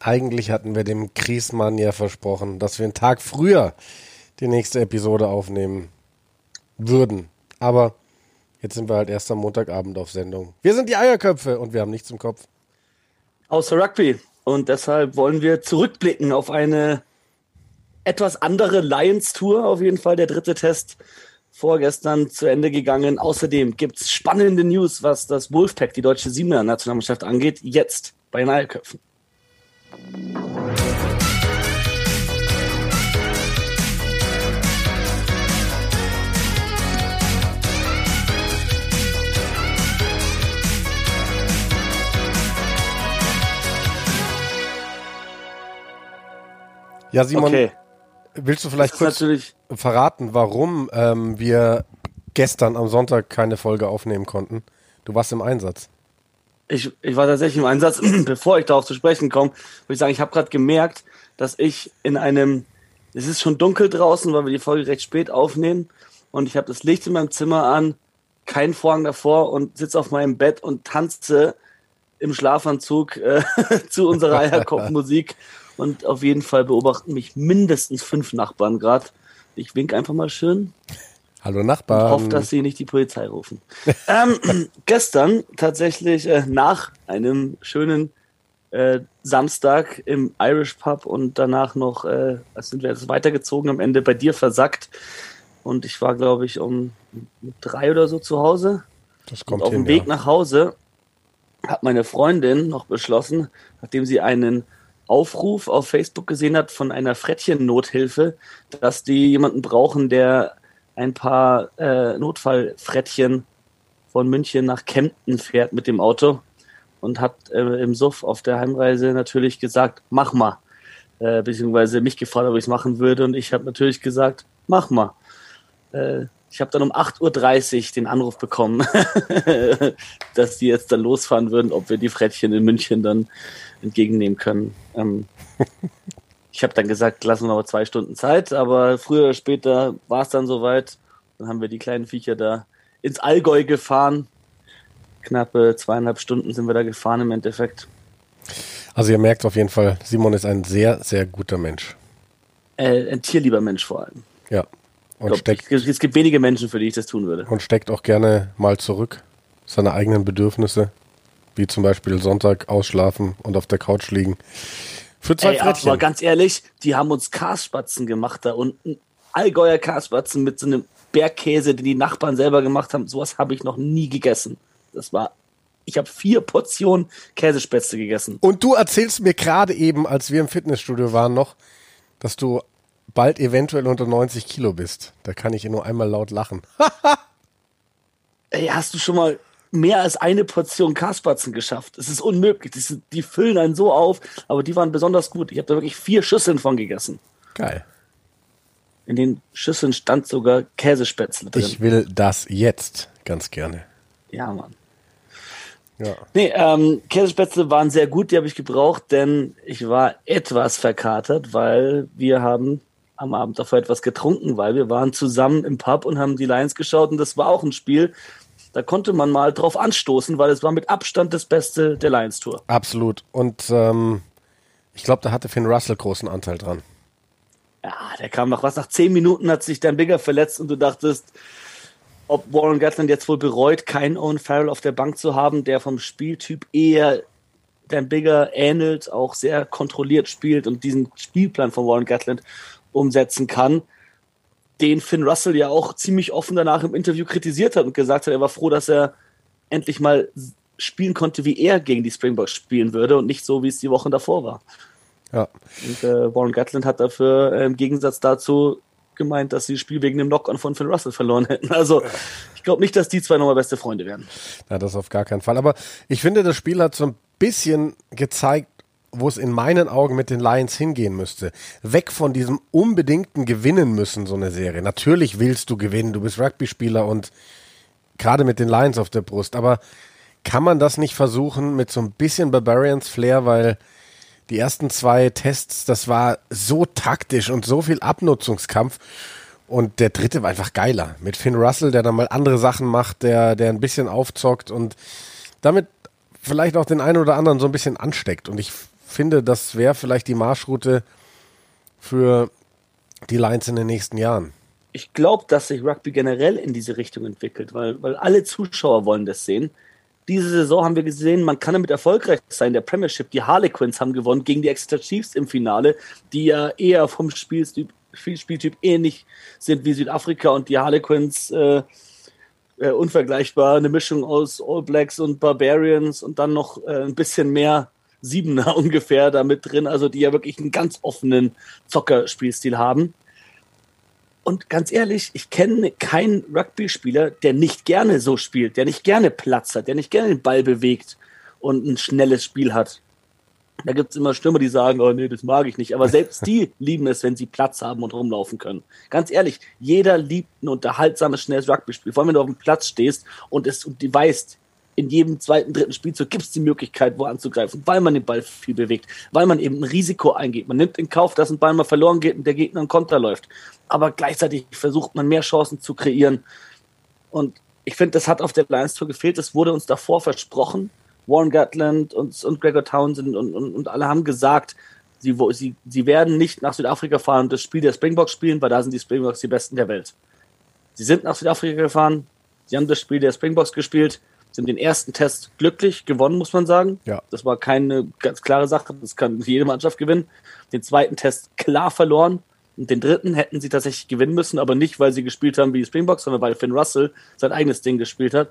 eigentlich hatten wir dem Kriesmann ja versprochen, dass wir einen Tag früher die nächste Episode aufnehmen würden. Aber jetzt sind wir halt erst am Montagabend auf Sendung. Wir sind die Eierköpfe und wir haben nichts im Kopf. Außer Rugby. Und deshalb wollen wir zurückblicken auf eine etwas andere Lions-Tour. Auf jeden Fall der dritte Test vorgestern zu Ende gegangen. Außerdem gibt es spannende News, was das Wolfpack, die deutsche Siebener-Nationalmannschaft angeht, jetzt bei den Eierköpfen. Ja, Simon, okay. willst du vielleicht kurz verraten, warum ähm, wir gestern am Sonntag keine Folge aufnehmen konnten? Du warst im Einsatz. Ich, ich war tatsächlich im Einsatz. Bevor ich darauf zu sprechen komme, würde ich sagen, ich habe gerade gemerkt, dass ich in einem, es ist schon dunkel draußen, weil wir die Folge recht spät aufnehmen und ich habe das Licht in meinem Zimmer an, keinen Vorhang davor und sitze auf meinem Bett und tanze im Schlafanzug äh, zu unserer Eierkopfmusik und auf jeden Fall beobachten mich mindestens fünf Nachbarn gerade. Ich wink einfach mal schön. Hallo Nachbarn. Und hoffe, dass sie nicht die Polizei rufen. ähm, gestern tatsächlich äh, nach einem schönen äh, Samstag im Irish Pub und danach noch, äh, sind wir jetzt weitergezogen, am Ende bei dir versackt. Und ich war, glaube ich, um drei oder so zu Hause. Das kommt und auf dem Weg ja. nach Hause hat meine Freundin noch beschlossen, nachdem sie einen Aufruf auf Facebook gesehen hat von einer Frettchen-Nothilfe, dass die jemanden brauchen, der ein paar äh, Notfallfrettchen von München nach Kempten fährt mit dem Auto und hat äh, im Suff auf der Heimreise natürlich gesagt, mach mal. Äh, beziehungsweise mich gefragt, ob ich es machen würde und ich habe natürlich gesagt, mach mal. Äh, ich habe dann um 8.30 Uhr den Anruf bekommen, dass die jetzt dann losfahren würden, ob wir die Frettchen in München dann entgegennehmen können. Ähm, ich habe dann gesagt, lassen wir noch zwei Stunden Zeit, aber früher oder später war es dann soweit. Dann haben wir die kleinen Viecher da ins Allgäu gefahren. Knappe zweieinhalb Stunden sind wir da gefahren im Endeffekt. Also ihr merkt auf jeden Fall, Simon ist ein sehr, sehr guter Mensch. Äh, ein tierlieber Mensch vor allem. Ja. Und Glaub, steckt, ich, es gibt wenige Menschen, für die ich das tun würde. und steckt auch gerne mal zurück. Seine eigenen Bedürfnisse. Wie zum Beispiel Sonntag ausschlafen und auf der Couch liegen. Für zwei Ey, Frettchen. aber ganz ehrlich, die haben uns Karspatzen gemacht da unten. Allgäuer Karspatzen mit so einem Bergkäse, den die Nachbarn selber gemacht haben. Sowas habe ich noch nie gegessen. Das war, ich habe vier Portionen Käsespätzle gegessen. Und du erzählst mir gerade eben, als wir im Fitnessstudio waren, noch, dass du bald eventuell unter 90 Kilo bist. Da kann ich nur einmal laut lachen. Ey, hast du schon mal mehr als eine Portion Karspatzen geschafft? Es ist unmöglich. Die, sind, die füllen einen so auf, aber die waren besonders gut. Ich habe da wirklich vier Schüsseln von gegessen. Geil. In den Schüsseln stand sogar Käsespätzle drin. Ich will das jetzt ganz gerne. ja, Mann. Ja. Nee, ähm, Käsespätzle waren sehr gut, die habe ich gebraucht, denn ich war etwas verkatert, weil wir haben am Abend davor etwas getrunken, weil wir waren zusammen im Pub und haben die Lions geschaut und das war auch ein Spiel, da konnte man mal drauf anstoßen, weil es war mit Abstand das Beste der Lions Tour. Absolut. Und ähm, ich glaube, da hatte Finn Russell großen Anteil dran. Ja, der kam nach was, nach zehn Minuten hat sich Dan Bigger verletzt und du dachtest, ob Warren Gatland jetzt wohl bereut, keinen Owen Farrell auf der Bank zu haben, der vom Spieltyp eher Dan Bigger ähnelt, auch sehr kontrolliert spielt und diesen Spielplan von Warren Gatland umsetzen kann, den Finn Russell ja auch ziemlich offen danach im Interview kritisiert hat und gesagt hat, er war froh, dass er endlich mal spielen konnte, wie er gegen die Springboks spielen würde und nicht so, wie es die Wochen davor war. Ja. Und äh, Warren Gatland hat dafür äh, im Gegensatz dazu gemeint, dass sie das Spiel wegen dem Knock-on von Finn Russell verloren hätten. Also ich glaube nicht, dass die zwei nochmal beste Freunde werden. Ja, das auf gar keinen Fall. Aber ich finde, das Spiel hat so ein bisschen gezeigt, wo es in meinen Augen mit den Lions hingehen müsste. Weg von diesem unbedingten Gewinnen müssen, so eine Serie. Natürlich willst du gewinnen, du bist Rugby-Spieler und gerade mit den Lions auf der Brust. Aber kann man das nicht versuchen mit so ein bisschen Barbarians-Flair, weil die ersten zwei Tests, das war so taktisch und so viel Abnutzungskampf. Und der dritte war einfach geiler. Mit Finn Russell, der dann mal andere Sachen macht, der, der ein bisschen aufzockt und damit vielleicht auch den einen oder anderen so ein bisschen ansteckt. Und ich finde, das wäre vielleicht die Marschroute für die Lions in den nächsten Jahren. Ich glaube, dass sich Rugby generell in diese Richtung entwickelt, weil, weil alle Zuschauer wollen das sehen. Diese Saison haben wir gesehen, man kann damit erfolgreich sein. Der Premiership, die Harlequins haben gewonnen gegen die Exeter Chiefs im Finale, die ja eher vom Spieltyp, Spieltyp ähnlich sind wie Südafrika und die Harlequins äh, äh, unvergleichbar. Eine Mischung aus All Blacks und Barbarians und dann noch äh, ein bisschen mehr Siebener ungefähr damit drin, also die ja wirklich einen ganz offenen Zockerspielstil haben. Und ganz ehrlich, ich kenne keinen Rugby-Spieler, der nicht gerne so spielt, der nicht gerne Platz hat, der nicht gerne den Ball bewegt und ein schnelles Spiel hat. Da gibt es immer Stürmer, die sagen, oh nee, das mag ich nicht. Aber selbst die lieben es, wenn sie Platz haben und rumlaufen können. Ganz ehrlich, jeder liebt ein unterhaltsames, schnelles Rugby-Spiel. Vor allem, wenn du auf dem Platz stehst und es und du weißt, in jedem zweiten, dritten Spielzug gibt es die Möglichkeit, wo anzugreifen, weil man den Ball viel bewegt, weil man eben ein Risiko eingeht. Man nimmt in Kauf, dass ein Ball mal verloren geht und der Gegner einen Konter läuft. Aber gleichzeitig versucht man mehr Chancen zu kreieren. Und ich finde, das hat auf der Lions Tour gefehlt. Das wurde uns davor versprochen. Warren Gatland und, und Gregor Townsend und, und, und alle haben gesagt, sie, wo, sie, sie werden nicht nach Südafrika fahren und das Spiel der Springboks spielen, weil da sind die Springboks die besten der Welt. Sie sind nach Südafrika gefahren, sie haben das Spiel der Springboks gespielt, sind den ersten Test glücklich gewonnen, muss man sagen. Ja. Das war keine ganz klare Sache, das kann jede Mannschaft gewinnen. Den zweiten Test klar verloren. Und den dritten hätten sie tatsächlich gewinnen müssen, aber nicht, weil sie gespielt haben wie die Springboks, sondern weil Finn Russell sein eigenes Ding gespielt hat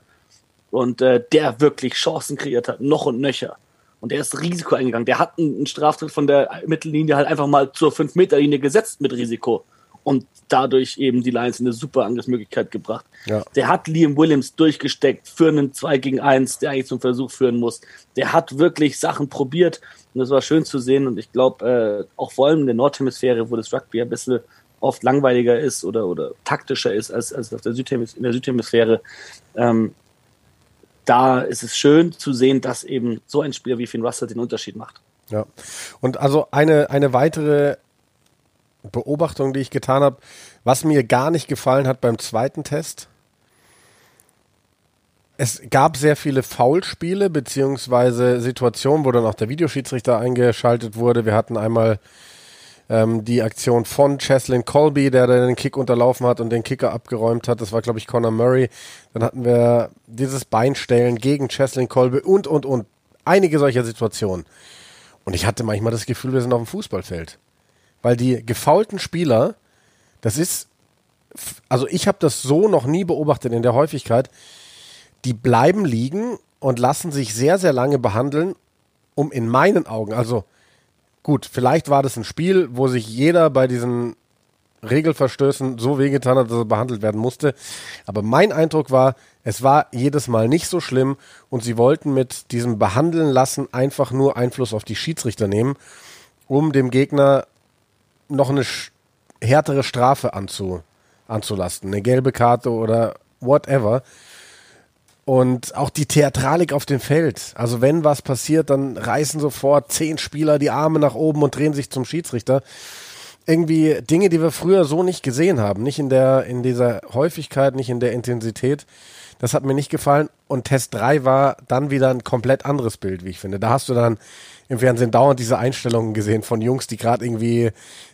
und äh, der wirklich Chancen kreiert hat, noch und nöcher. Und der ist Risiko eingegangen. Der hat einen Straftritt von der Mittellinie halt einfach mal zur 5-Meter-Linie gesetzt mit Risiko. Und dadurch eben die Lions in eine super Angriffsmöglichkeit gebracht. Ja. Der hat Liam Williams durchgesteckt für einen 2 gegen 1, der eigentlich zum Versuch führen muss. Der hat wirklich Sachen probiert und das war schön zu sehen. Und ich glaube, äh, auch vor allem in der Nordhemisphäre, wo das Rugby ein bisschen oft langweiliger ist oder, oder taktischer ist als, als auf der Südhemis in der Südhemisphäre, ähm, da ist es schön zu sehen, dass eben so ein Spieler wie Finn Russell den Unterschied macht. Ja. Und also eine, eine weitere Beobachtung, die ich getan habe, was mir gar nicht gefallen hat beim zweiten Test. Es gab sehr viele Foulspiele, beziehungsweise Situationen, wo dann auch der Videoschiedsrichter eingeschaltet wurde. Wir hatten einmal ähm, die Aktion von Cheslin Colby, der den Kick unterlaufen hat und den Kicker abgeräumt hat. Das war, glaube ich, Conor Murray. Dann hatten wir dieses Beinstellen gegen Cheslin Colby und, und, und. Einige solcher Situationen. Und ich hatte manchmal das Gefühl, wir sind auf dem Fußballfeld. Weil die gefaulten Spieler, das ist, also ich habe das so noch nie beobachtet in der Häufigkeit, die bleiben liegen und lassen sich sehr, sehr lange behandeln, um in meinen Augen, also Gut, vielleicht war das ein Spiel, wo sich jeder bei diesen Regelverstößen so wehgetan hat, dass er behandelt werden musste. Aber mein Eindruck war, es war jedes Mal nicht so schlimm und sie wollten mit diesem Behandeln lassen einfach nur Einfluss auf die Schiedsrichter nehmen, um dem Gegner noch eine härtere Strafe anzu, anzulasten, eine gelbe Karte oder whatever. Und auch die Theatralik auf dem Feld. Also wenn was passiert, dann reißen sofort zehn Spieler die Arme nach oben und drehen sich zum Schiedsrichter. Irgendwie Dinge, die wir früher so nicht gesehen haben. Nicht in der, in dieser Häufigkeit, nicht in der Intensität. Das hat mir nicht gefallen. Und Test 3 war dann wieder ein komplett anderes Bild, wie ich finde. Da hast du dann im Fernsehen dauernd diese Einstellungen gesehen von Jungs, die gerade irgendwie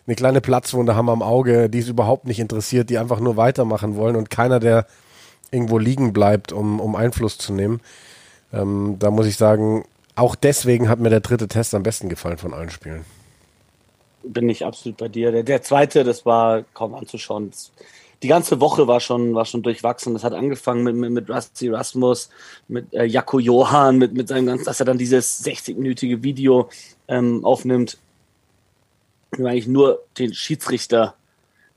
eine kleine Platzwunde haben am Auge, die es überhaupt nicht interessiert, die einfach nur weitermachen wollen und keiner, der irgendwo liegen bleibt, um, um Einfluss zu nehmen. Ähm, da muss ich sagen, auch deswegen hat mir der dritte Test am besten gefallen von allen Spielen. Bin ich absolut bei dir. Der, der zweite, das war kaum anzuschauen. Das, die ganze Woche war schon, war schon durchwachsen. Das hat angefangen mit, mit, mit Rusty Rasmus, mit äh, Jakko Johann, mit, mit seinem ganzen, dass er dann dieses 60-minütige Video ähm, aufnimmt, wo eigentlich nur den Schiedsrichter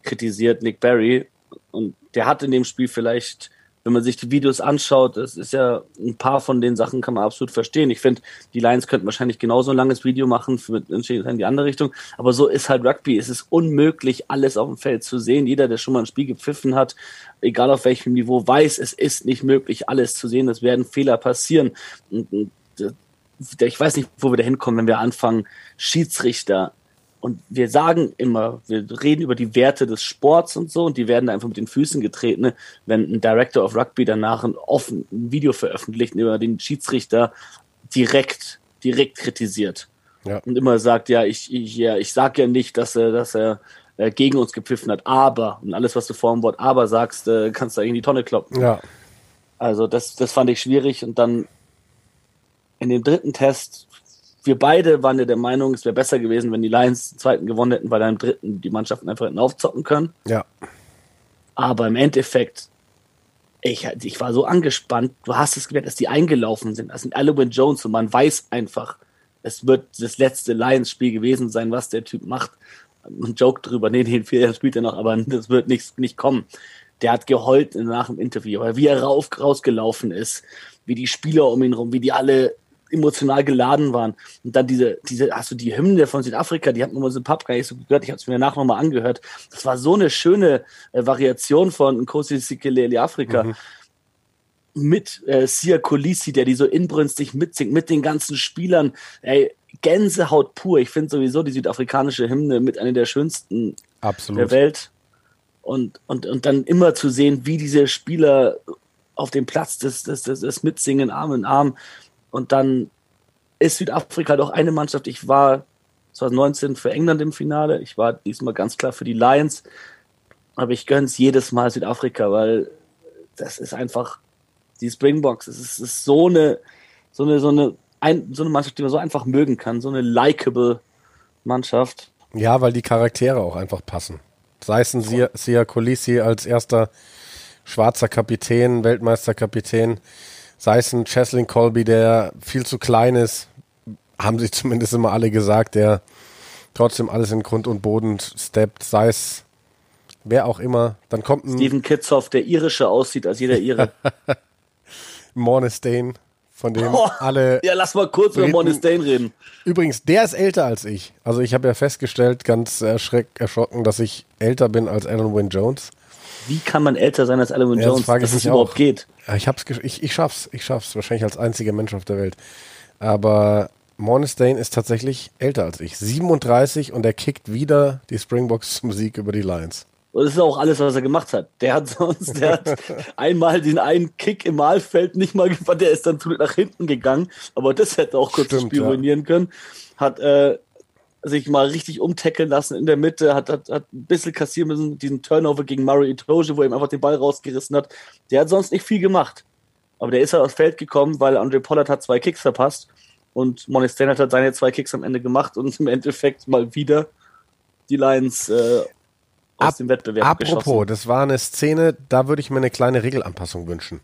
kritisiert, Nick Barry. Und der hat in dem Spiel vielleicht wenn man sich die Videos anschaut, das ist ja ein paar von den Sachen kann man absolut verstehen. Ich finde, die Lions könnten wahrscheinlich genauso ein langes Video machen mit in die andere Richtung, aber so ist halt Rugby. Es ist unmöglich, alles auf dem Feld zu sehen. Jeder, der schon mal ein Spiel gepfiffen hat, egal auf welchem Niveau, weiß, es ist nicht möglich, alles zu sehen. Es werden Fehler passieren. ich weiß nicht, wo wir da hinkommen, wenn wir anfangen, Schiedsrichter und wir sagen immer, wir reden über die Werte des Sports und so, und die werden da einfach mit den Füßen getreten, ne? wenn ein Director of Rugby danach ein offen ein Video veröffentlicht, über den Schiedsrichter direkt, direkt kritisiert. ja. und immer sagt, ja, ich, ich, ja, ich sag ja nicht, dass er, dass er äh, gegen uns gepfiffen hat, aber, und alles, was du vor dem Wort aber sagst, äh, kannst du in die Tonne kloppen. Ja. Also das, das fand ich schwierig und dann in dem dritten Test, wir beide waren ja der Meinung, es wäre besser gewesen, wenn die Lions den zweiten gewonnen hätten, weil dann im dritten die Mannschaften einfach hätten aufzocken können. Ja. Aber im Endeffekt, ich, ich war so angespannt, du hast es gemerkt, dass die eingelaufen sind. Das sind alle Win Jones und man weiß einfach, es wird das letzte Lions-Spiel gewesen sein, was der Typ macht ein Joke drüber, nee, den vier Jahren spielt er noch, aber das wird nicht, nicht kommen. Der hat geheult nach dem Interview, aber wie er rauf, rausgelaufen ist, wie die Spieler um ihn rum, wie die alle emotional geladen waren. Und dann diese, diese, hast du die Hymne von Südafrika, die hat man so gar nicht so gehört, ich habe es mir danach nochmal angehört. Das war so eine schöne äh, Variation von Nkosi Sikeleli Afrika. Mhm. Mit äh, Sia Kolisi, der die so inbrünstig mitsingt, mit den ganzen Spielern. Ey, Gänsehaut pur. Ich finde sowieso die südafrikanische Hymne mit einer der schönsten Absolut. der Welt. Und, und, und dann immer zu sehen, wie diese Spieler auf dem Platz das, das, das, das mitsingen, Arm in Arm. Und dann ist Südafrika doch eine Mannschaft. Ich war 2019 für England im Finale. Ich war diesmal ganz klar für die Lions. Aber ich gönne es jedes Mal Südafrika, weil das ist einfach die Springboks. Es ist, ist so eine, so eine, so eine ein, so eine Mannschaft, die man so einfach mögen kann, so eine likable Mannschaft. Ja, weil die Charaktere auch einfach passen. Sei es ein Sia, Sia Colisi als erster schwarzer Kapitän, Weltmeisterkapitän, sei es ein Cheslin Colby, der viel zu klein ist, haben sich zumindest immer alle gesagt, der trotzdem alles in Grund und Boden steppt, sei es wer auch immer. Dann kommt ein Steven Kitzoff, der irische aussieht als jeder Ire. Mornestein, von dem oh, alle. Ja, lass mal kurz über Monistain reden. Übrigens, der ist älter als ich. Also ich habe ja festgestellt, ganz erschreck, erschrocken, dass ich älter bin als Alan Wynne Jones. Wie kann man älter sein als Alan ja, Jones, das dass es überhaupt auch. geht? Ich, hab's, ich, ich schaff's, ich schaff's. Wahrscheinlich als einziger Mensch auf der Welt. Aber Mornistain ist tatsächlich älter als ich. 37 und er kickt wieder die Springboks Musik über die Lions. Und das ist auch alles, was er gemacht hat. Der hat sonst, der hat einmal den einen Kick im Mahlfeld nicht mal gefahren, der ist dann nach hinten gegangen, aber das hätte auch kurz Stimmt, das Spiel ja. ruinieren können. Hat äh, sich mal richtig umtackeln lassen in der Mitte, hat, hat, hat ein bisschen kassieren müssen, diesen Turnover gegen Murray Itoje, wo er ihm einfach den Ball rausgerissen hat. Der hat sonst nicht viel gemacht. Aber der ist halt aufs Feld gekommen, weil Andre Pollard hat zwei Kicks verpasst und Monistan hat seine zwei Kicks am Ende gemacht und im Endeffekt mal wieder die Lions äh, aus Ab, dem Wettbewerb Apropos, geschossen. das war eine Szene, da würde ich mir eine kleine Regelanpassung wünschen.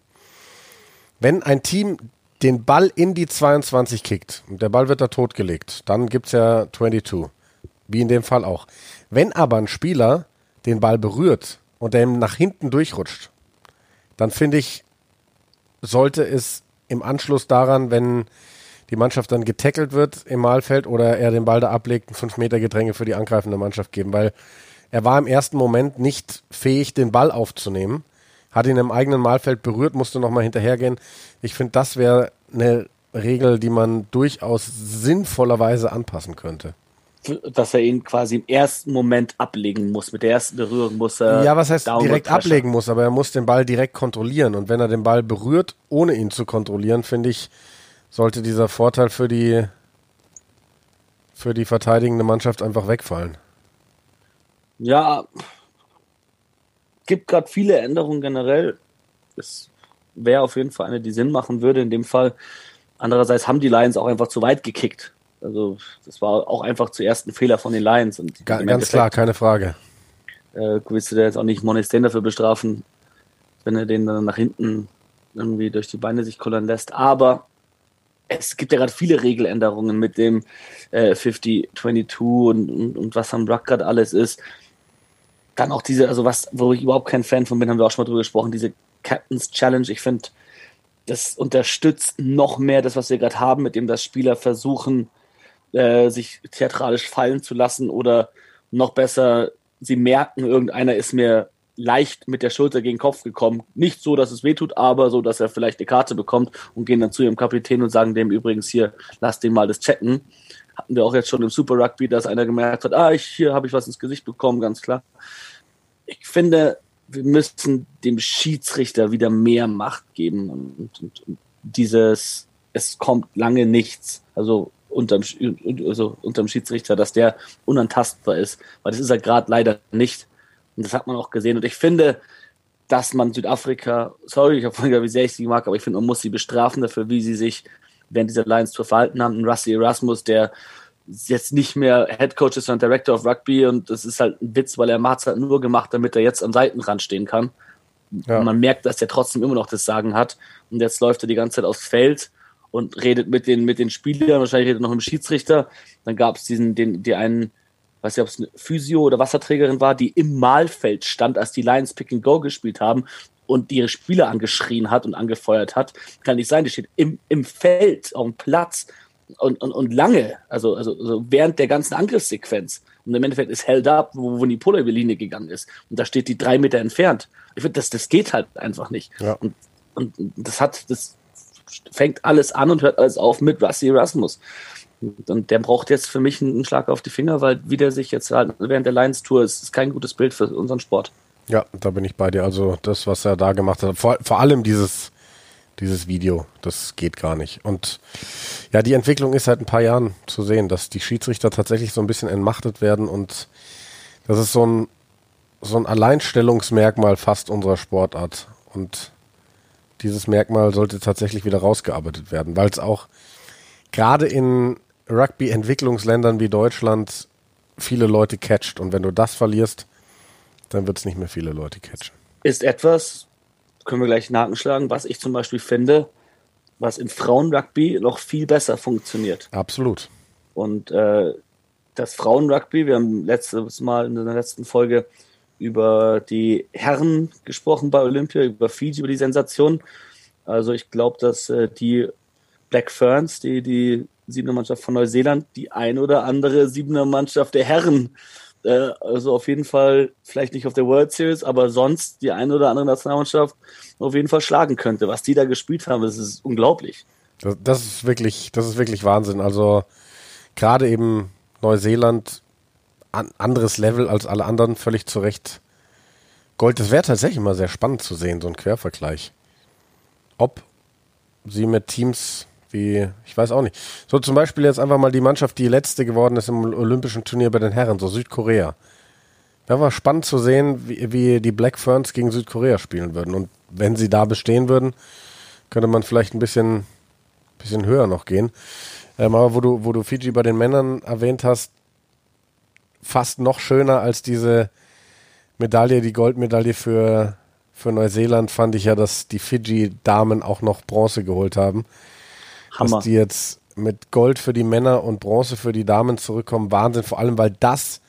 Wenn ein Team den Ball in die 22 kickt und der Ball wird da totgelegt, dann gibt es ja 22. Wie in dem Fall auch. Wenn aber ein Spieler den Ball berührt und der ihm nach hinten durchrutscht, dann finde ich, sollte es im Anschluss daran, wenn die Mannschaft dann getackelt wird im Mahlfeld oder er den Ball da ablegt, ein 5 Meter Gedränge für die angreifende Mannschaft geben, weil er war im ersten Moment nicht fähig, den Ball aufzunehmen. Hat ihn im eigenen Mahlfeld berührt, musste nochmal hinterhergehen. Ich finde, das wäre eine Regel, die man durchaus sinnvollerweise anpassen könnte. Dass er ihn quasi im ersten Moment ablegen muss. Mit der ersten Berührung muss er. Ja, was heißt direkt ablegen muss, aber er muss den Ball direkt kontrollieren. Und wenn er den Ball berührt, ohne ihn zu kontrollieren, finde ich, sollte dieser Vorteil für die, für die verteidigende Mannschaft einfach wegfallen. Ja, gibt gerade viele Änderungen generell. Es wäre auf jeden Fall eine, die Sinn machen würde in dem Fall. Andererseits haben die Lions auch einfach zu weit gekickt. Also das war auch einfach zuerst ein Fehler von den Lions. Und Ga ganz klar, keine Frage. Äh, willst du da jetzt auch nicht Monistain dafür bestrafen, wenn er den dann nach hinten irgendwie durch die Beine sich kullern lässt. Aber es gibt ja gerade viele Regeländerungen mit dem äh, 50-22 und, und, und was am Ruck gerade alles ist dann auch diese, also was, wo ich überhaupt kein Fan von bin, haben wir auch schon mal drüber gesprochen, diese Captain's Challenge. Ich finde, das unterstützt noch mehr das, was wir gerade haben, mit dem das Spieler versuchen, äh, sich theatralisch fallen zu lassen oder noch besser, sie merken, irgendeiner ist mir leicht mit der Schulter gegen den Kopf gekommen. Nicht so, dass es wehtut, aber so, dass er vielleicht eine Karte bekommt und gehen dann zu ihrem Kapitän und sagen dem übrigens hier, lass den mal das checken hatten wir auch jetzt schon im Super Rugby, dass einer gemerkt hat, ah, ich, hier habe ich was ins Gesicht bekommen, ganz klar. Ich finde, wir müssen dem Schiedsrichter wieder mehr Macht geben und, und, und dieses, es kommt lange nichts. Also unterm, also unterm Schiedsrichter, dass der unantastbar ist. Weil das ist er gerade leider nicht. Und das hat man auch gesehen. Und ich finde, dass man Südafrika, sorry, ich habe vorhin gesagt, wie sehr ich sie mag, aber ich finde, man muss sie bestrafen dafür, wie sie sich während dieser Lions zu verhalten haben. Ein Rusty Erasmus, der jetzt nicht mehr Head Coach ist, sondern Director of Rugby und das ist halt ein Witz, weil er hat es halt nur gemacht, damit er jetzt am Seitenrand stehen kann. Ja. Man merkt, dass er trotzdem immer noch das Sagen hat und jetzt läuft er die ganze Zeit aufs Feld und redet mit den, mit den Spielern, wahrscheinlich redet er noch mit dem Schiedsrichter. Dann gab es diesen, den, die einen, weiß nicht, ob es eine Physio oder Wasserträgerin war, die im Mahlfeld stand, als die Lions Pick and Go gespielt haben und ihre Spieler angeschrien hat und angefeuert hat. Kann nicht sein, die steht im, im Feld, auf dem Platz und, und, und lange, also, also, also während der ganzen Angriffssequenz. Und im Endeffekt ist held up, wo, wo die Polar Linie gegangen ist. Und da steht die drei Meter entfernt. Ich finde, das, das geht halt einfach nicht. Ja. Und, und das hat, das fängt alles an und hört alles auf mit Rusty Erasmus. Und der braucht jetzt für mich einen Schlag auf die Finger, weil wie der sich jetzt halt während der Lions Tour ist, ist kein gutes Bild für unseren Sport. Ja, da bin ich bei dir. Also das, was er da gemacht hat, vor, vor allem dieses, dieses Video, das geht gar nicht. Und ja, die Entwicklung ist seit ein paar Jahren zu sehen, dass die Schiedsrichter tatsächlich so ein bisschen entmachtet werden und das ist so ein, so ein Alleinstellungsmerkmal fast unserer Sportart. Und dieses Merkmal sollte tatsächlich wieder rausgearbeitet werden, weil es auch gerade in Rugby-Entwicklungsländern wie Deutschland viele Leute catcht. Und wenn du das verlierst, dann wird es nicht mehr viele Leute catchen. Ist etwas, können wir gleich schlagen, was ich zum Beispiel finde, was in Frauenrugby noch viel besser funktioniert. Absolut. Und äh, das Frauenrugby, wir haben letztes Mal in der letzten Folge über die Herren gesprochen bei Olympia, über Fiji, über die Sensation. Also ich glaube, dass äh, die Black Ferns, die, die Siebener Mannschaft von Neuseeland, die ein oder andere Siebener Mannschaft der Herren, äh, also auf jeden Fall, vielleicht nicht auf der World Series, aber sonst die ein oder andere Nationalmannschaft auf jeden Fall schlagen könnte. Was die da gespielt haben, das ist unglaublich. Das, das ist wirklich, das ist wirklich Wahnsinn. Also gerade eben Neuseeland, an, anderes Level als alle anderen, völlig zu Recht. Gold, das wäre tatsächlich immer sehr spannend zu sehen, so ein Quervergleich. Ob sie mit Teams wie, ich weiß auch nicht. So zum Beispiel jetzt einfach mal die Mannschaft, die letzte geworden ist im Olympischen Turnier bei den Herren, so Südkorea. Da war spannend zu sehen, wie, wie die Black Ferns gegen Südkorea spielen würden. Und wenn sie da bestehen würden, könnte man vielleicht ein bisschen, bisschen höher noch gehen. Ähm, aber wo du, wo du Fiji bei den Männern erwähnt hast, fast noch schöner als diese Medaille, die Goldmedaille für, für Neuseeland, fand ich ja, dass die Fiji-Damen auch noch Bronze geholt haben. Hammer. Dass die jetzt mit Gold für die Männer und Bronze für die Damen zurückkommen, Wahnsinn. Vor allem, weil das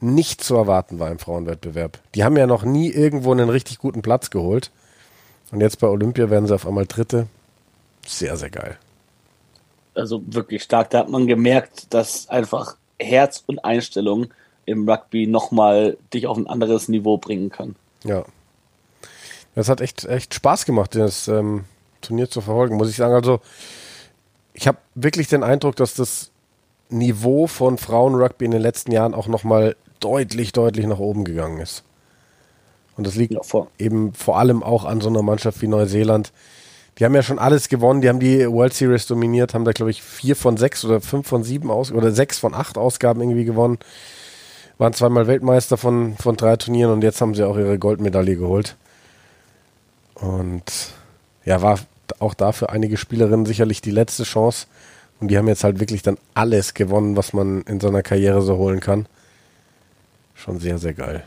nicht zu erwarten war im Frauenwettbewerb. Die haben ja noch nie irgendwo einen richtig guten Platz geholt. Und jetzt bei Olympia werden sie auf einmal Dritte. Sehr, sehr geil. Also wirklich stark. Da hat man gemerkt, dass einfach Herz und Einstellung im Rugby nochmal dich auf ein anderes Niveau bringen kann. Ja. Das hat echt, echt Spaß gemacht, das ähm, Turnier zu verfolgen, muss ich sagen. Also, ich habe wirklich den Eindruck, dass das Niveau von Frauenrugby in den letzten Jahren auch nochmal deutlich, deutlich nach oben gegangen ist. Und das liegt ja, vor. eben vor allem auch an so einer Mannschaft wie Neuseeland. Die haben ja schon alles gewonnen, die haben die World Series dominiert, haben da, glaube ich, vier von sechs oder fünf von sieben aus oder sechs von acht Ausgaben irgendwie gewonnen. Waren zweimal Weltmeister von, von drei Turnieren und jetzt haben sie auch ihre Goldmedaille geholt. Und ja, war auch dafür einige Spielerinnen sicherlich die letzte Chance. Und die haben jetzt halt wirklich dann alles gewonnen, was man in seiner Karriere so holen kann. Schon sehr, sehr geil.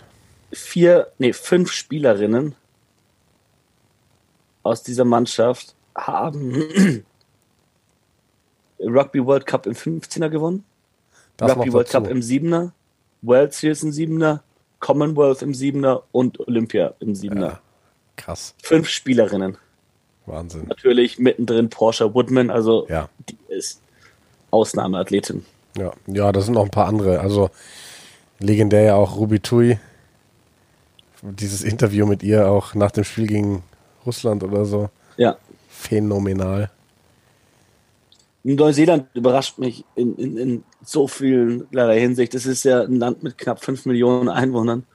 Vier, nee, fünf Spielerinnen aus dieser Mannschaft haben Rugby World Cup im 15er gewonnen, das Rugby World Cup im 7er, World Series im 7er, Commonwealth im 7er und Olympia im 7er. Ja, krass. Fünf Spielerinnen. Wahnsinn. Natürlich mittendrin Porsche Woodman, also ja. die ist Ausnahmeathletin. Ja, ja, das sind noch ein paar andere. Also legendär ja auch Ruby Tui. Dieses Interview mit ihr auch nach dem Spiel gegen Russland oder so. Ja. Phänomenal. Neuseeland überrascht mich in, in, in so vielen Hinsicht. Es ist ja ein Land mit knapp 5 Millionen Einwohnern,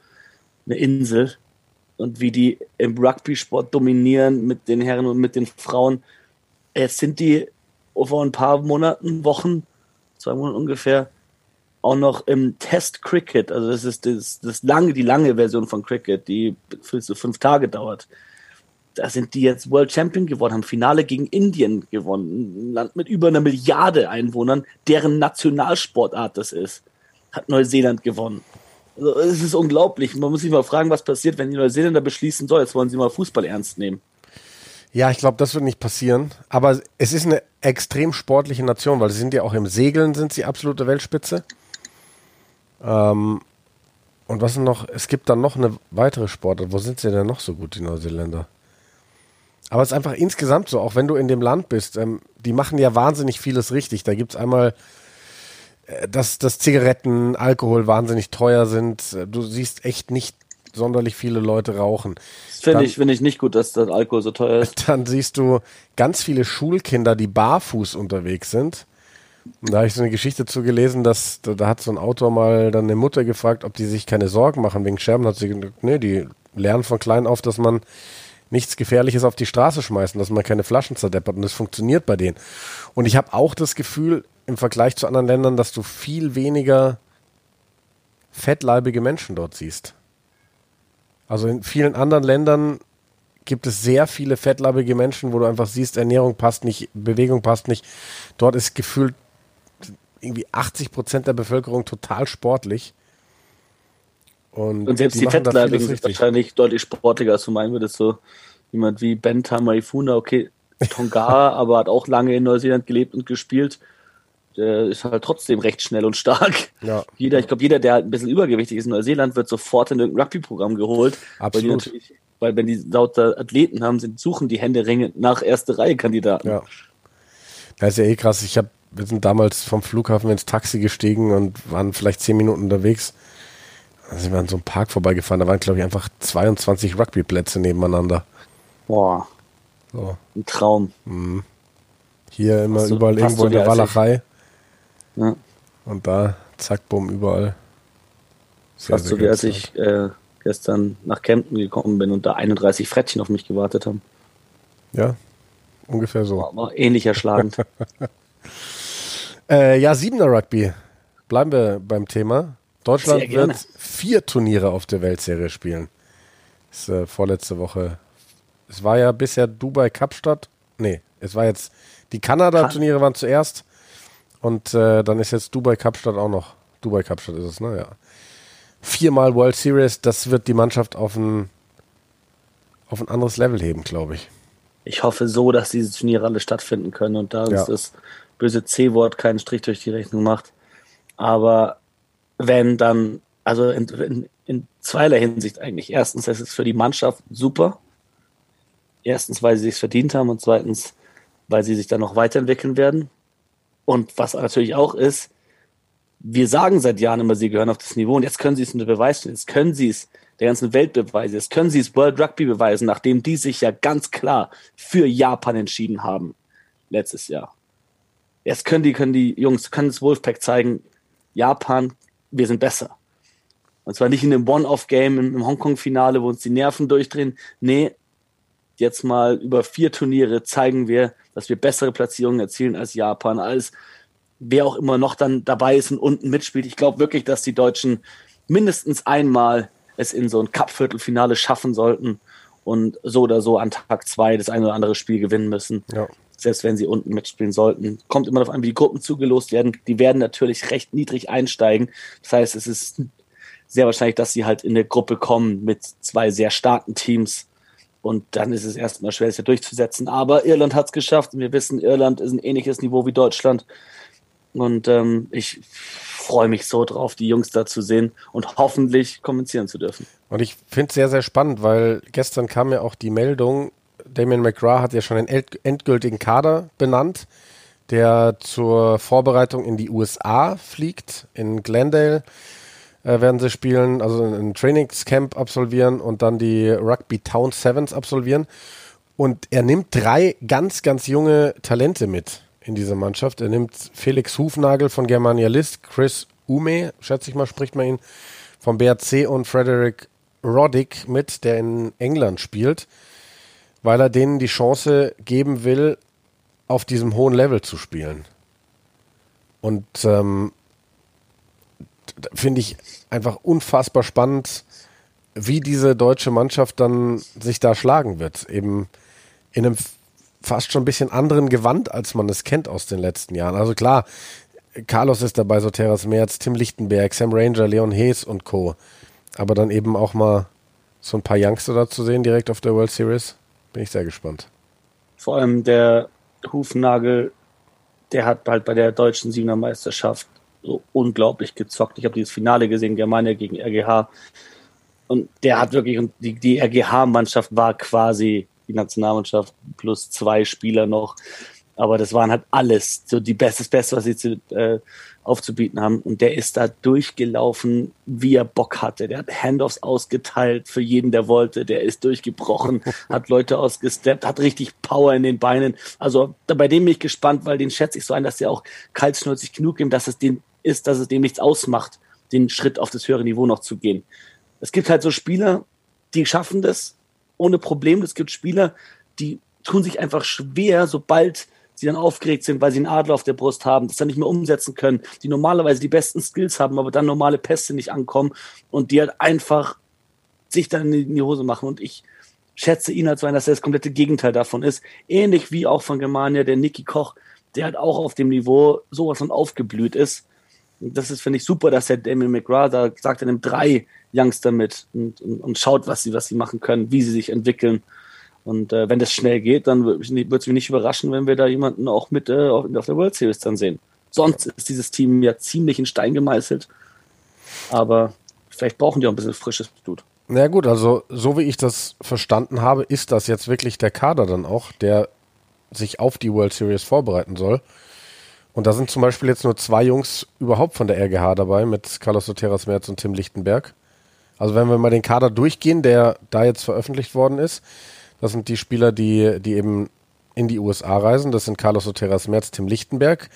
eine Insel und wie die im Rugby-Sport dominieren mit den Herren und mit den Frauen. Jetzt sind die vor ein paar Monaten, Wochen zwei Monaten ungefähr, auch noch im Test Cricket, also das ist das, das lange, die lange Version von Cricket, die für so fünf Tage dauert. Da sind die jetzt World Champion geworden, haben Finale gegen Indien gewonnen, ein Land mit über einer Milliarde Einwohnern, deren Nationalsportart das ist. Hat Neuseeland gewonnen. Also, es ist unglaublich. Man muss sich mal fragen, was passiert, wenn die Neuseeländer beschließen, so, jetzt wollen sie mal Fußball ernst nehmen. Ja, ich glaube, das wird nicht passieren. Aber es ist eine extrem sportliche Nation, weil sie sind ja auch im Segeln sind sie absolute Weltspitze. Ähm, und was noch? Es gibt dann noch eine weitere Sportart. Wo sind sie denn noch so gut, die Neuseeländer? Aber es ist einfach insgesamt so, auch wenn du in dem Land bist, ähm, die machen ja wahnsinnig vieles richtig. Da gibt es einmal, dass, dass Zigaretten, Alkohol wahnsinnig teuer sind. Du siehst echt nicht sonderlich viele Leute rauchen. Finde ich, find ich nicht gut, dass das Alkohol so teuer ist. Dann siehst du ganz viele Schulkinder, die barfuß unterwegs sind. Und da habe ich so eine Geschichte zu gelesen, dass da, da, hat so ein Autor mal dann eine Mutter gefragt, ob die sich keine Sorgen machen wegen Scherben. Hat sie gesagt, nee, die lernen von klein auf, dass man nichts Gefährliches auf die Straße schmeißen, dass man keine Flaschen zerdeppert und das funktioniert bei denen. Und ich habe auch das Gefühl, im Vergleich zu anderen Ländern, dass du viel weniger fettleibige Menschen dort siehst. Also in vielen anderen Ländern gibt es sehr viele fettleibige Menschen, wo du einfach siehst, Ernährung passt nicht, Bewegung passt nicht. Dort ist gefühlt irgendwie 80 Prozent der Bevölkerung total sportlich. Und, und selbst die, die Fettleibigen sind wahrscheinlich deutlich sportlicher, als du meinen würdest. So jemand wie Benta Maifuna, okay, Tonga, aber hat auch lange in Neuseeland gelebt und gespielt. Der ist halt trotzdem recht schnell und stark. Ja. Jeder, ich glaube, jeder, der halt ein bisschen übergewichtig ist in Neuseeland, wird sofort in irgendein Rugby-Programm geholt. Absolut. Weil, weil wenn die lauter Athleten haben, sind, suchen die Hände nach erste Reihe Kandidaten. Ja. Das ist ja eh krass. Ich habe, wir sind damals vom Flughafen ins Taxi gestiegen und waren vielleicht zehn Minuten unterwegs. Da sind wir an so einem Park vorbeigefahren. Da waren, glaube ich, einfach 22 Rugby-Plätze nebeneinander. Boah. So. Ein Traum. Mhm. Hier immer du, überall irgendwo in der Walachei. Ja. Und da, zack, bumm, überall. Sehr, fast so wie als ich äh, gestern nach Kempten gekommen bin und da 31 Frettchen auf mich gewartet haben. Ja, ungefähr so. War, war ähnlich erschlagend. äh, ja, Siebener Rugby. Bleiben wir beim Thema. Deutschland wird vier Turniere auf der Weltserie spielen. Das ist äh, vorletzte Woche. Es war ja bisher Dubai Kapstadt. Nee, es war jetzt die Kanada-Turniere waren zuerst. Und äh, dann ist jetzt Dubai Kapstadt auch noch. Dubai Kapstadt ist es, ne? Ja. Viermal World Series, das wird die Mannschaft auf ein, auf ein anderes Level heben, glaube ich. Ich hoffe so, dass diese Turniere alle stattfinden können und da uns ja. das böse C-Wort keinen Strich durch die Rechnung macht. Aber wenn dann, also in, in, in zweierlei Hinsicht eigentlich. Erstens, es ist für die Mannschaft super. Erstens, weil sie es verdient haben und zweitens, weil sie sich dann noch weiterentwickeln werden. Und was natürlich auch ist, wir sagen seit Jahren immer, sie gehören auf das Niveau und jetzt können sie es unter Beweis stellen. Jetzt können sie es der ganzen Welt beweisen. Jetzt können sie es World Rugby beweisen, nachdem die sich ja ganz klar für Japan entschieden haben. Letztes Jahr. Jetzt können die, können die Jungs, können das Wolfpack zeigen, Japan, wir sind besser. Und zwar nicht in einem One-Off-Game im Hongkong-Finale, wo uns die Nerven durchdrehen. Nee, jetzt mal über vier Turniere zeigen wir, dass wir bessere Platzierungen erzielen als Japan, als wer auch immer noch dann dabei ist und unten mitspielt. Ich glaube wirklich, dass die Deutschen mindestens einmal es in so ein Cup-Viertelfinale schaffen sollten und so oder so an Tag zwei das eine oder andere Spiel gewinnen müssen. Ja. Selbst wenn sie unten mitspielen sollten. Kommt immer darauf an, wie die Gruppen zugelost werden. Die werden natürlich recht niedrig einsteigen. Das heißt, es ist sehr wahrscheinlich, dass sie halt in eine Gruppe kommen mit zwei sehr starken Teams und dann ist es erstmal schwer, es ja durchzusetzen. Aber Irland hat es geschafft. Und wir wissen, Irland ist ein ähnliches Niveau wie Deutschland. Und ähm, ich freue mich so drauf, die Jungs da zu sehen und hoffentlich kommentieren zu dürfen. Und ich finde es sehr, sehr spannend, weil gestern kam ja auch die Meldung, Damien McGrath hat ja schon den endgültigen Kader benannt, der zur Vorbereitung in die USA fliegt, in Glendale äh, werden sie spielen, also ein Trainingscamp absolvieren und dann die Rugby Town Sevens absolvieren. Und er nimmt drei ganz, ganz junge Talente mit in dieser Mannschaft. Er nimmt Felix Hufnagel von Germania List, Chris Ume, schätze ich mal, spricht man ihn, vom BRC und Frederick Roddick mit, der in England spielt, weil er denen die Chance geben will, auf diesem hohen Level zu spielen. Und ähm, finde ich einfach unfassbar spannend, wie diese deutsche Mannschaft dann sich da schlagen wird. Eben in einem fast schon ein bisschen anderen Gewand, als man es kennt aus den letzten Jahren. Also klar, Carlos ist dabei, so Terras Merz, Tim Lichtenberg, Sam Ranger, Leon Hayes und Co. Aber dann eben auch mal so ein paar Youngster da zu sehen direkt auf der World Series, bin ich sehr gespannt. Vor allem der Hufnagel, der hat halt bei der deutschen Siebener Meisterschaft so unglaublich gezockt. Ich habe dieses Finale gesehen, Germania gegen RGH. Und der hat wirklich, und die, die RGH-Mannschaft war quasi die Nationalmannschaft plus zwei Spieler noch. Aber das waren halt alles so die Beste, das Beste, was sie zu, äh, aufzubieten haben. Und der ist da durchgelaufen, wie er Bock hatte. Der hat Handoffs ausgeteilt für jeden, der wollte. Der ist durchgebrochen, hat Leute ausgesteppt, hat richtig Power in den Beinen. Also bei dem bin ich gespannt, weil den schätze ich so ein, dass der auch kaltschnäuzig genug ist, dass es den ist, dass es dem nichts ausmacht, den Schritt auf das höhere Niveau noch zu gehen. Es gibt halt so Spieler, die schaffen das ohne Problem. Es gibt Spieler, die tun sich einfach schwer, sobald sie dann aufgeregt sind, weil sie einen Adler auf der Brust haben, das dann nicht mehr umsetzen können, die normalerweise die besten Skills haben, aber dann normale Pässe nicht ankommen und die halt einfach sich dann in die Hose machen. Und ich schätze ihn halt so ein, dass er das komplette Gegenteil davon ist. Ähnlich wie auch von Germania, der Nicky Koch, der halt auch auf dem Niveau sowas von aufgeblüht ist. Und das ist, finde ich, super, dass der Damien McGrath da sagt, er nimmt drei Youngster mit und, und, und schaut, was sie, was sie machen können, wie sie sich entwickeln. Und äh, wenn das schnell geht, dann würde es mich nicht überraschen, wenn wir da jemanden auch mit äh, auf, auf der World Series dann sehen. Sonst ist dieses Team ja ziemlich in Stein gemeißelt. Aber vielleicht brauchen die auch ein bisschen frisches Blut. Na ja, gut, also so wie ich das verstanden habe, ist das jetzt wirklich der Kader dann auch, der sich auf die World Series vorbereiten soll. Und da sind zum Beispiel jetzt nur zwei Jungs überhaupt von der RGH dabei, mit Carlos Soteras Merz und Tim Lichtenberg. Also wenn wir mal den Kader durchgehen, der da jetzt veröffentlicht worden ist, das sind die Spieler, die, die eben in die USA reisen. Das sind Carlos Soteras Merz, Tim Lichtenberg,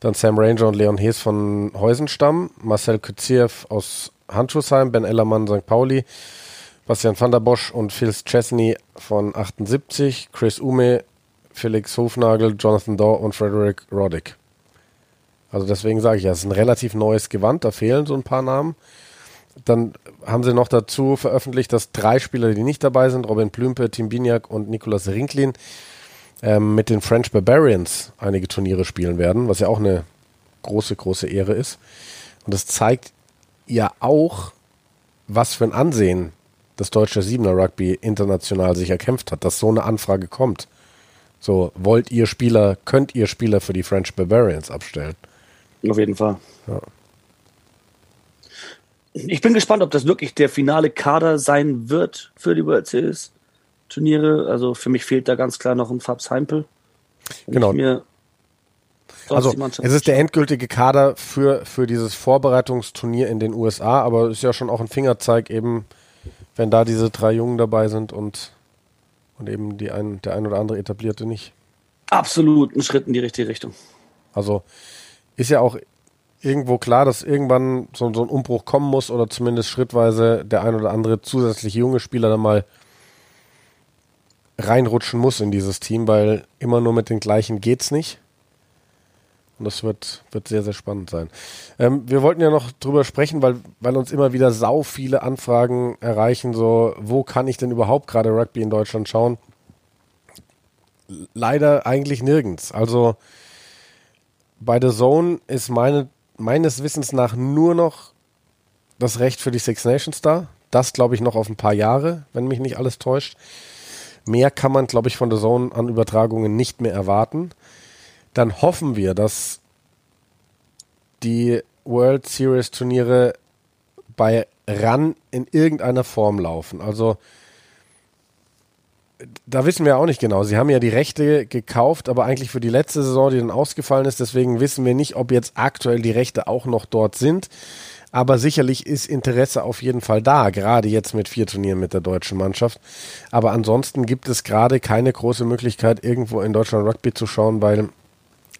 dann Sam Ranger und Leon Hees von Heusenstamm, Marcel Kütziev aus Handschuhsheim, Ben Ellermann, St. Pauli, Bastian van der Bosch und Phil Chesney von 78, Chris Ume, Felix Hofnagel, Jonathan Daw und Frederick Roddick. Also deswegen sage ich ja, es ist ein relativ neues Gewand, da fehlen so ein paar Namen. Dann haben sie noch dazu veröffentlicht, dass drei Spieler, die nicht dabei sind, Robin Plümpe, Tim Biniak und Nicolas Rinklin, ähm, mit den French Barbarians einige Turniere spielen werden, was ja auch eine große, große Ehre ist. Und das zeigt ja auch, was für ein Ansehen das deutsche Siebener Rugby international sich erkämpft hat, dass so eine Anfrage kommt. So, wollt ihr Spieler, könnt ihr Spieler für die French Barbarians abstellen? Auf jeden Fall. Ja. Ich bin gespannt, ob das wirklich der finale Kader sein wird für die World Series Turniere. Also für mich fehlt da ganz klar noch ein Fabs Heimpel. Genau. also es ist der endgültige Kader für, für dieses Vorbereitungsturnier in den USA, aber ist ja schon auch ein Fingerzeig eben, wenn da diese drei Jungen dabei sind und, und eben die ein, der ein oder andere etablierte nicht. Absolut ein Schritt in die richtige Richtung. Also ist ja auch irgendwo klar, dass irgendwann so, so ein Umbruch kommen muss oder zumindest schrittweise der ein oder andere zusätzliche junge Spieler dann mal reinrutschen muss in dieses Team, weil immer nur mit den gleichen geht's nicht. Und das wird, wird sehr, sehr spannend sein. Ähm, wir wollten ja noch drüber sprechen, weil, weil uns immer wieder sau viele Anfragen erreichen, so, wo kann ich denn überhaupt gerade Rugby in Deutschland schauen? Leider eigentlich nirgends. Also bei The Zone ist meine meines Wissens nach nur noch das Recht für die Six Nations da. Das glaube ich noch auf ein paar Jahre, wenn mich nicht alles täuscht. Mehr kann man, glaube ich, von der Zone an Übertragungen nicht mehr erwarten. Dann hoffen wir, dass die World Series Turniere bei RAN in irgendeiner Form laufen. Also da wissen wir auch nicht genau. Sie haben ja die Rechte gekauft, aber eigentlich für die letzte Saison, die dann ausgefallen ist. Deswegen wissen wir nicht, ob jetzt aktuell die Rechte auch noch dort sind. Aber sicherlich ist Interesse auf jeden Fall da, gerade jetzt mit vier Turnieren mit der deutschen Mannschaft. Aber ansonsten gibt es gerade keine große Möglichkeit, irgendwo in Deutschland Rugby zu schauen, weil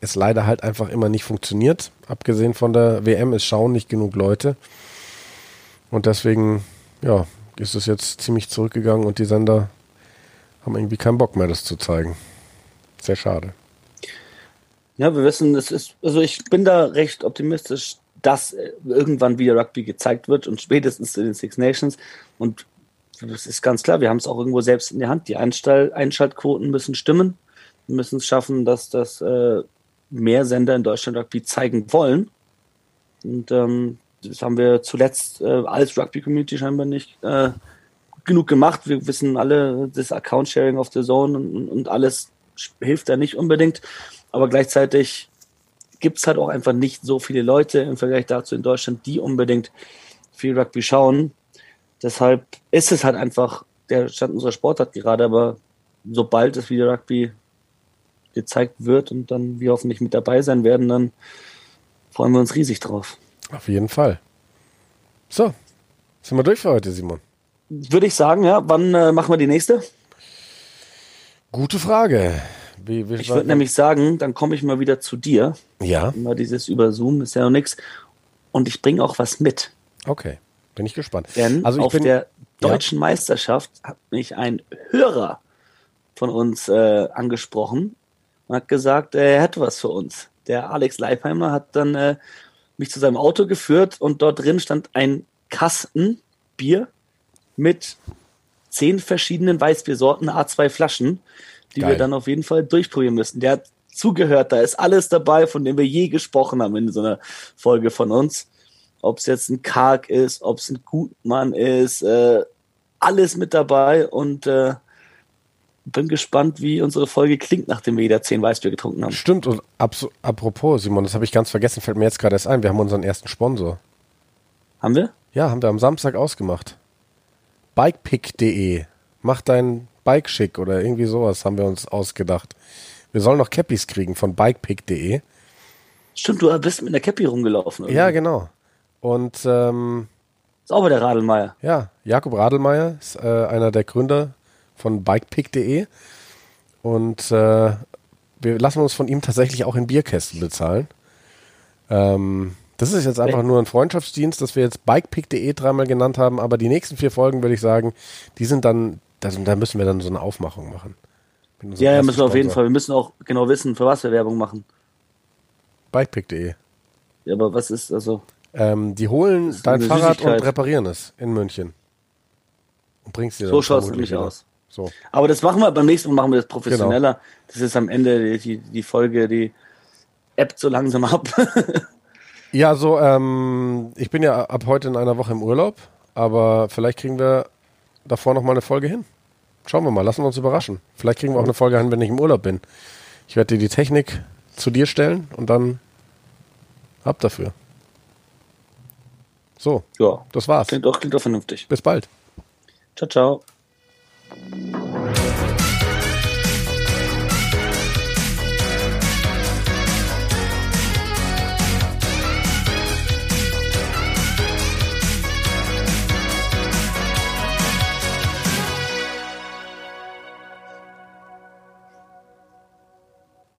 es leider halt einfach immer nicht funktioniert. Abgesehen von der WM, es schauen nicht genug Leute. Und deswegen, ja, ist es jetzt ziemlich zurückgegangen und die Sender haben irgendwie keinen Bock mehr, das zu zeigen. Sehr schade. Ja, wir wissen, es ist, also ich bin da recht optimistisch, dass äh, irgendwann wieder Rugby gezeigt wird und spätestens in den Six Nations. Und es ist ganz klar, wir haben es auch irgendwo selbst in der Hand. Die Einstall Einschaltquoten müssen stimmen. Wir müssen es schaffen, dass das äh, mehr Sender in Deutschland Rugby zeigen wollen. Und ähm, das haben wir zuletzt äh, als Rugby-Community scheinbar nicht äh, genug gemacht. Wir wissen alle, das Account-Sharing auf der Zone und, und alles hilft da nicht unbedingt. Aber gleichzeitig gibt es halt auch einfach nicht so viele Leute im Vergleich dazu in Deutschland, die unbedingt viel Rugby schauen. Deshalb ist es halt einfach der Stand unserer Sportart gerade, aber sobald es wieder Rugby gezeigt wird und dann wir hoffentlich mit dabei sein werden, dann freuen wir uns riesig drauf. Auf jeden Fall. So, sind wir durch für heute, Simon? Würde ich sagen, ja. Wann äh, machen wir die nächste? Gute Frage. Wie, wie ich würde nämlich sagen, dann komme ich mal wieder zu dir. Ja. Immer dieses über Zoom ist ja noch nichts. Und ich bringe auch was mit. Okay, bin ich gespannt. Denn also auf bin, der deutschen ja. Meisterschaft hat mich ein Hörer von uns äh, angesprochen und hat gesagt, er hätte was für uns. Der Alex Leipheimer hat dann äh, mich zu seinem Auto geführt und dort drin stand ein Kasten Bier mit zehn verschiedenen Weißbiersorten, A2 Flaschen, die Geil. wir dann auf jeden Fall durchprobieren müssen. Der hat zugehört, da ist alles dabei, von dem wir je gesprochen haben in so einer Folge von uns. Ob es jetzt ein Karg ist, ob es ein Gutmann ist, äh, alles mit dabei und äh, bin gespannt, wie unsere Folge klingt, nachdem wir wieder zehn Weißbier getrunken haben. Stimmt, und apropos, Simon, das habe ich ganz vergessen, fällt mir jetzt gerade erst ein, wir haben unseren ersten Sponsor. Haben wir? Ja, haben wir am Samstag ausgemacht. Bikepick.de. Mach dein Bike schick oder irgendwie sowas haben wir uns ausgedacht. Wir sollen noch Cappies kriegen von bikepick.de. Stimmt, du bist mit einer Cappy rumgelaufen. Irgendwie. Ja, genau. Und ähm, ist auch bei der Radelmeier. Ja, Jakob Radelmeier ist äh, einer der Gründer von bikepick.de. Und äh, wir lassen uns von ihm tatsächlich auch in Bierkästen bezahlen. Ähm, das ist jetzt einfach nur ein Freundschaftsdienst, dass wir jetzt bikepick.de dreimal genannt haben, aber die nächsten vier Folgen würde ich sagen, die sind dann, das, da müssen wir dann so eine Aufmachung machen. Ja, ja, müssen wir auf jeden Fall. Wir müssen auch genau wissen, für was wir Werbung machen. Bikepick.de. Ja, aber was ist also? Ähm, die holen dein Fahrrad und reparieren es in München. Und bringst dir So schaut es nämlich aus. So. Aber das machen wir beim nächsten Mal machen wir das professioneller. Genau. Das ist am Ende die, die Folge, die appt so langsam ab. ja, so, ähm, ich bin ja ab heute in einer Woche im Urlaub, aber vielleicht kriegen wir davor noch mal eine Folge hin. Schauen wir mal, lassen wir uns überraschen. Vielleicht kriegen wir auch eine Folge hin, wenn ich im Urlaub bin. Ich werde dir die Technik zu dir stellen und dann ab dafür. So, ja, das war's. Klingt doch, klingt doch vernünftig. Bis bald. Ciao, ciao.